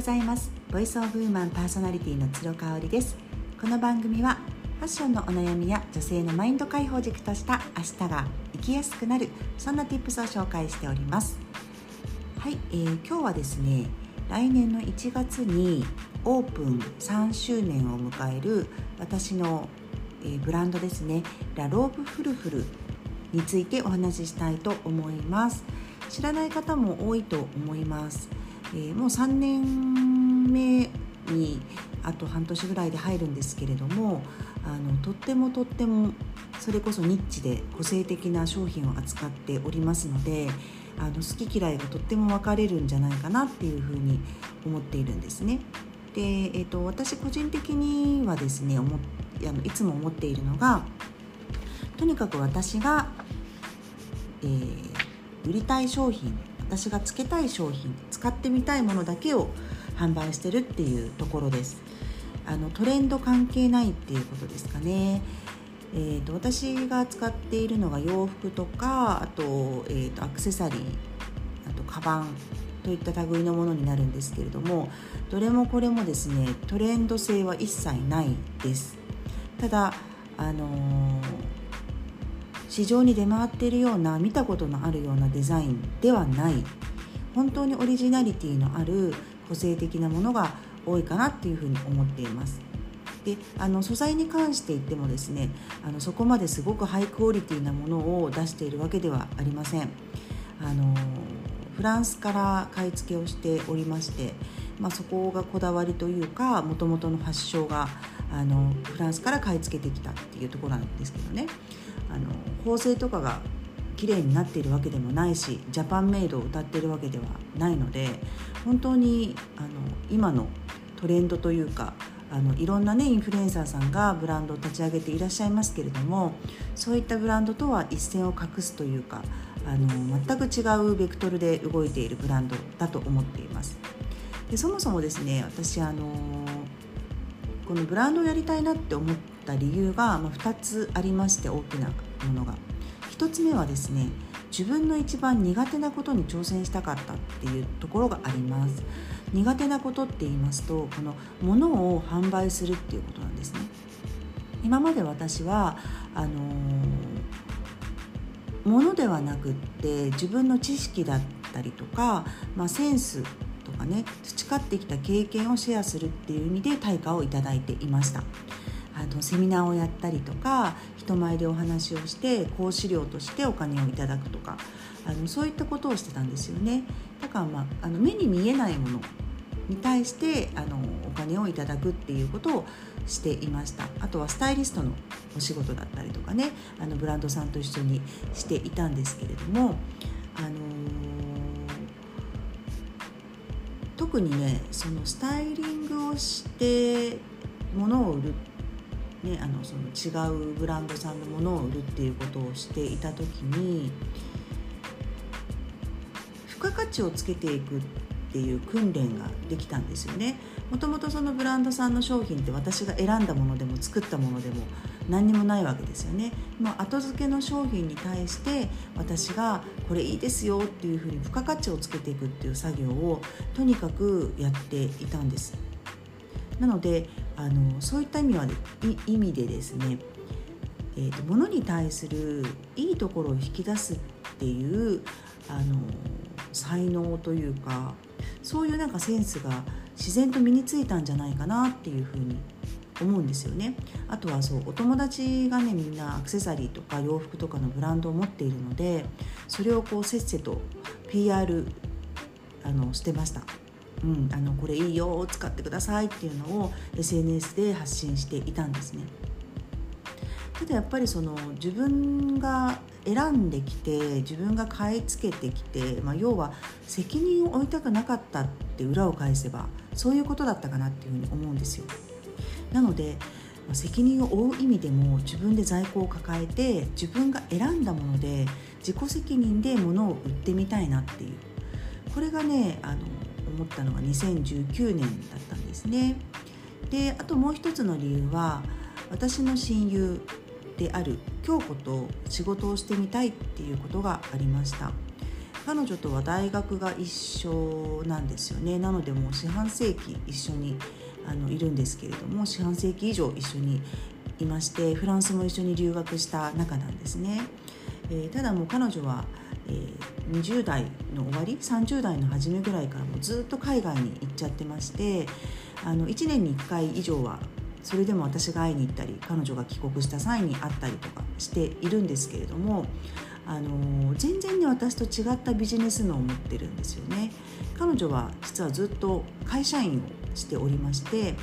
ございます。 Voice of Woman パーソナリティの鶴香織です。この番組はファッションのお悩みや女性のマインド解放軸とした明日が生きやすくなるそんな tips を紹介しております。はい、えー、今日はですね来年の1月にオープン3周年を迎える私の、えー、ブランドですねラローブフルフルについてお話ししたいと思います。知らない方も多いと思います、えー、もう3年目にあと半年ぐらいで入るんですけれどもあのとってもとってもそれこそニッチで個性的な商品を扱っておりますのであの好き嫌いがとっても分かれるんじゃないかなっていうふうに思っているんですね。で、えーと、私個人的にはですね思あのいつも思っているのがとにかく私が、えー、売りたい商品私がつけたい商品使ってみたいものだけを販売してるっていうところです。あのトレンド関係ないっていうことですかね。えーと、私が使っているのが洋服とかあと,、えーと、アクセサリーあとカバンといった類のものになるんですけれどもどれもこれもですねトレンド性は一切ないです。ただあのー、市場に出回っているような見たことのあるようなデザインではない。本当にオリジナリティのある個性的なものが多いかなっていうふうに思っています。であの素材に関して言ってもですねあのそこまですごくハイクオリティなものを出しているわけではありません。あのフランスから買い付けをしておりまして、まあ、そこがこだわりというかもともとの発祥があのフランスから買い付けてきたっていうところなんですけどね。あの縫製とかが綺麗になっているわけでもないしジャパンメイドを歌っているわけではないので本当にあの今のトレンドというかあのいろんなねインフルエンサーさんがブランドを立ち上げていらっしゃいますけれどもそういったブランドとは一線を画すというかあの全く違うベクトルで動いているブランドだと思っています。でそもそもですね私あのこのブランドをやりたいなって思った理由が、ま、2つありまして大きなものが。1つ目はですね自分の一番苦手なことに挑戦したかったっていうところがあります。苦手なことって言いますとこの物を販売するっていうことなんですね。今まで私はあのー、物ではなくって自分の知識だったりとか、まあ、センスかね培ってきた経験をシェアするっていう意味で対価をいただいていました。あのセミナーをやったりとか人前でお話をして講師料としてお金をいただくとかあのそういったことをしてたんですよね。だから、まあ、あの目に見えないものに対してあのお金をいただくっていうことをしていました。あとはスタイリストのお仕事だったりとかねあのブランドさんと一緒にしていたんですけれども、あのー、特にねそのスタイリングをして物を売るね、あのその違うブランドさんのものを売るっていうことをしていた時に付加価値をつけていくっていう訓練ができたんですよね。もともとそのブランドさんの商品って私が選んだものでも作ったものでも何にもないわけですよね。もう後付けの商品に対して私がこれいいですよっていうふうに付加価値をつけていくっていう作業をとにかくやっていたんです。なのであのそういった意味は意味でですね、えーと、物に対するいいところを引き出すっていうあの才能というかそういうなんかセンスが自然と身についたんじゃないかなっていうふうに思うんですよねあとはそうお友達がねみんなアクセサリーとか洋服とかのブランドを持っているのでそれをこうせっせと PR あのしてましたうん、あのこれいいよ使ってくださいっていうのを SNS で発信していたんですね。ただやっぱりその自分が選んできて自分が買い付けてきて、まあ、要は責任を負いたくなかったって裏を返せばそういうことだったかなっていうふうに思うんですよ。なので責任を負う意味でも自分で在庫を抱えて自分が選んだもので自己責任で物を売ってみたいなっていうこれがねあの思ったのが2019年だったんですね。であともう一つの理由は私の親友である京子と仕事をしてみたいっていうことがありました。彼女とは大学が一緒なんですよねなのでもう四半世紀一緒にあのいるんですけれども四半世紀以上一緒にいましてフランスも一緒に留学した仲なんですね、えー、ただもう彼女は、えー、20代の終わり30代の初めぐらいからもずっと海外に行っちゃってましてあの1年に1回以上はそれでも私が会いに行ったり彼女が帰国した際に会ったりとかしているんですけれどもあの全然ね私と違ったビジネス脳を持ってるんですよね。彼女は実はずっと会社員をしておりまして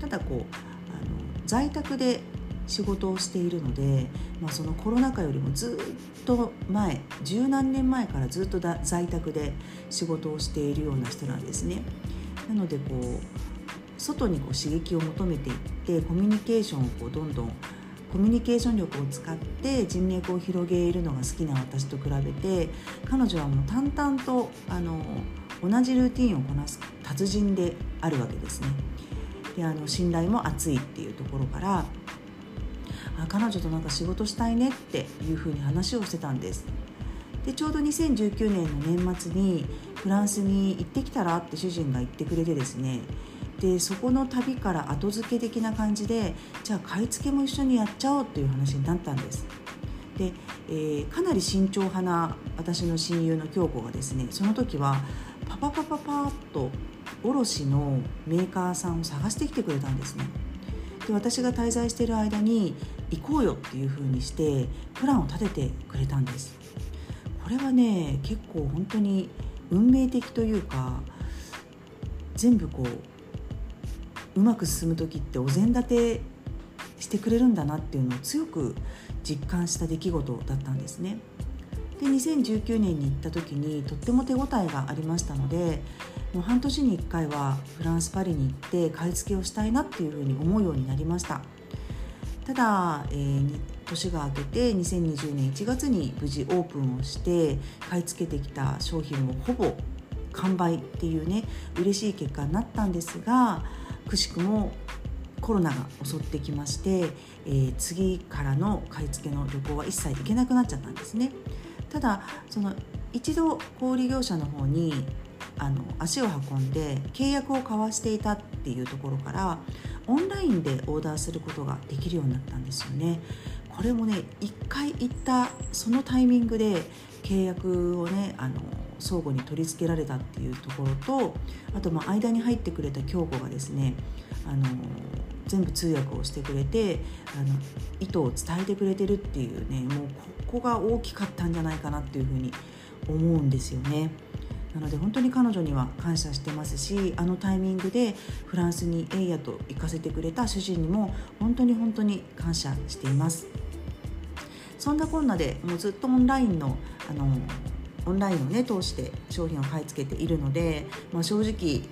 ただこうあの在宅で仕事をしているので、まあ、そのコロナ禍よりもずっと前十何年前からずっとだ在宅で仕事をしているような人なんですね。なのでこう外にこう刺激を求めていってコミュニケーションをこうどんどんコミュニケーション力を使って人脈を広げるのが好きな私と比べて彼女はもう淡々とあの同じルーティンをこなす達人であるわけですね。であの信頼も厚いっていうところからあ彼女となんか仕事したいねっていうふうに話をしてたんです。でちょうど2019年の年末にフランスに行ってきたらって主人が言ってくれてですね。でそこの旅から後付け的な感じでじゃあ買い付けも一緒にやっちゃおうっていう話になったんです。で、えー、かなり慎重派な私の親友の京子がですねその時はパパパパッと卸のメーカーさんを探してきてくれたんですねで私が滞在している間に行こうよっていう風にしてプランを立ててくれたんですこれはね結構本当に運命的というか全部こううまく進む時ってお膳立てしてくれるんだなっていうのを強く実感した出来事だったんですね。で2019年に行った時にとっても手応えがありましたのでもう半年に1回はフランス・パリに行って買い付けをしたいなっていうふうに思うようになりましたただ、えー、年が明けて2020年1月に無事オープンをして買い付けてきた商品もほぼ完売っていうね嬉しい結果になったんですがくしくもコロナが襲ってきまして、えー、次からの買い付けの旅行は一切行けなくなっちゃったんですね。ただその一度小売業者の方にあの足を運んで契約を交わしていたっていうところからオンラインでオーダーすることができるようになったんですよね。これもね一回行ったそのタイミングで契約をねあの相互に取り付けられたっていうところとあとまあ間に入ってくれた京子がですねあの全部通訳をしてくれてあの意図を伝えてくれてるっていうねもうここが大きかったんじゃないかなっていうふうに思うんですよね。なので本当に彼女には感謝してますしあのタイミングでフランスにエイヤと行かせてくれた主人にも本当に本当に感謝していますそんなこんなでもうずっとオンラインのあのオンラインをね通して商品を買い付けているので、まあ、正直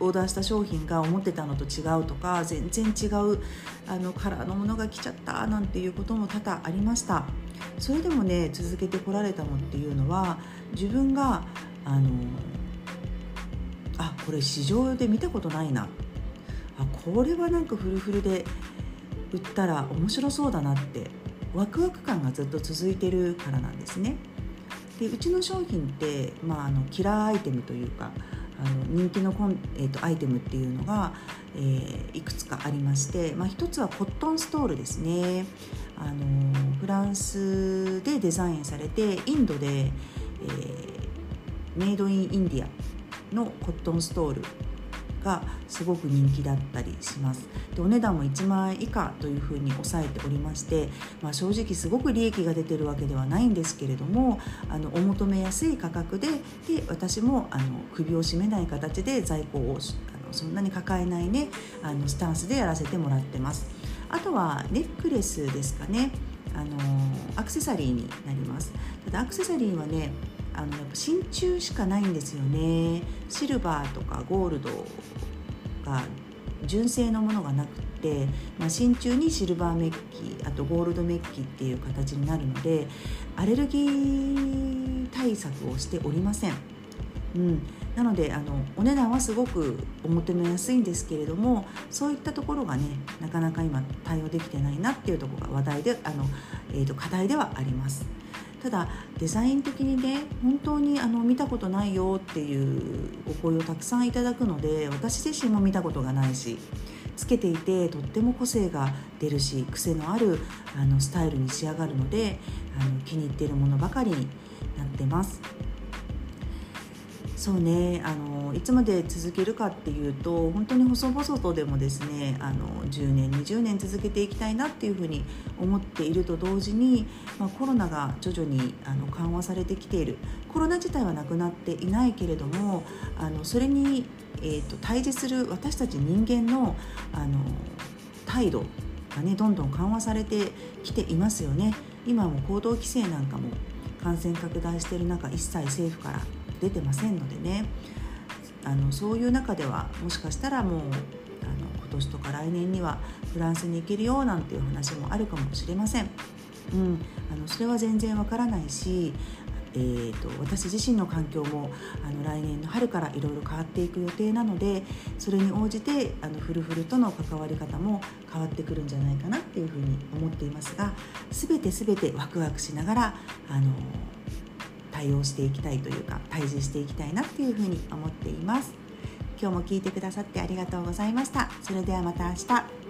オーダーした商品が思ってたのと違うとか全然違うあのカラーのものが来ちゃったなんていうことも多々ありました。それでもね続けてこられたのっていうのは自分があのあこれ市場で見たことないな。あこれはなんかフルフルで売ったら面白そうだなってワクワク感がずっと続いてるからなんですね。でうちの商品って、まあ、あのキラーアイテムというかあの人気のコン、えーと、アイテムっていうのが、えー、いくつかありまして、まあ、一つはコットンストールですね。あのフランスでデザインされてインドで、えー、メイドインインディアのコットンストールがすごく人気だったりします。でお値段も1万円以下というふうに抑えておりまして、まあ、正直すごく利益が出てるわけではないんですけれどもあのお求めやすい価格でで私もあの首を絞めない形で在庫をあのそんなに抱えないねあのスタンスでやらせてもらってます。あとはネックレスですかね。あのアクセサリーになります。ただアクセサリーはねあのやっぱ真鍮しかないんですよね。シルバーとかゴールドが純正のものがなくて、まあ、真鍮にシルバーメッキあとゴールドメッキっていう形になるのでアレルギー対策をしておりません、うん、なのであのお値段はすごくお求めやすいんですけれどもそういったところがねなかなか今対応できてないなっていうところが話題であの、えー、と課題ではあります。ただデザイン的にね本当にあの見たことないよっていうお声をたくさんいただくので私自身も見たことがないしつけていてとっても個性が出るし癖のあるあのスタイルに仕上がるのであの気に入っているものばかりになってます。そうねあのいつまで続けるかっていうと本当に細々とでもですねあの10年20年続けていきたいなっていうふうに思っていると同時に、まあ、コロナが徐々にあの緩和されてきているコロナ自体はなくなっていないけれどもあのそれに、えーと、対峙する私たち人間のあの態度がねどんどん緩和されてきていますよね。今も行動規制なんかも感染拡大している中一切政府から出てませんのでねあのそういう中ではもしかしたらもうあの今年とか来年にはフランスに行けるよなんていう話もあるかもしれません。うん、あのそれは全然わからないしえーと、私自身の環境もあの来年の春からいろいろ変わっていく予定なのでそれに応じてあのフルフルとの関わり方も変わってくるんじゃないかなっていうふうに思っていますが全て全てワクワクしながらあの対応していきたいというか対峙していきたいなっていうふうに思っています。今日も聞いてくださってありがとうございました。それではまた明日。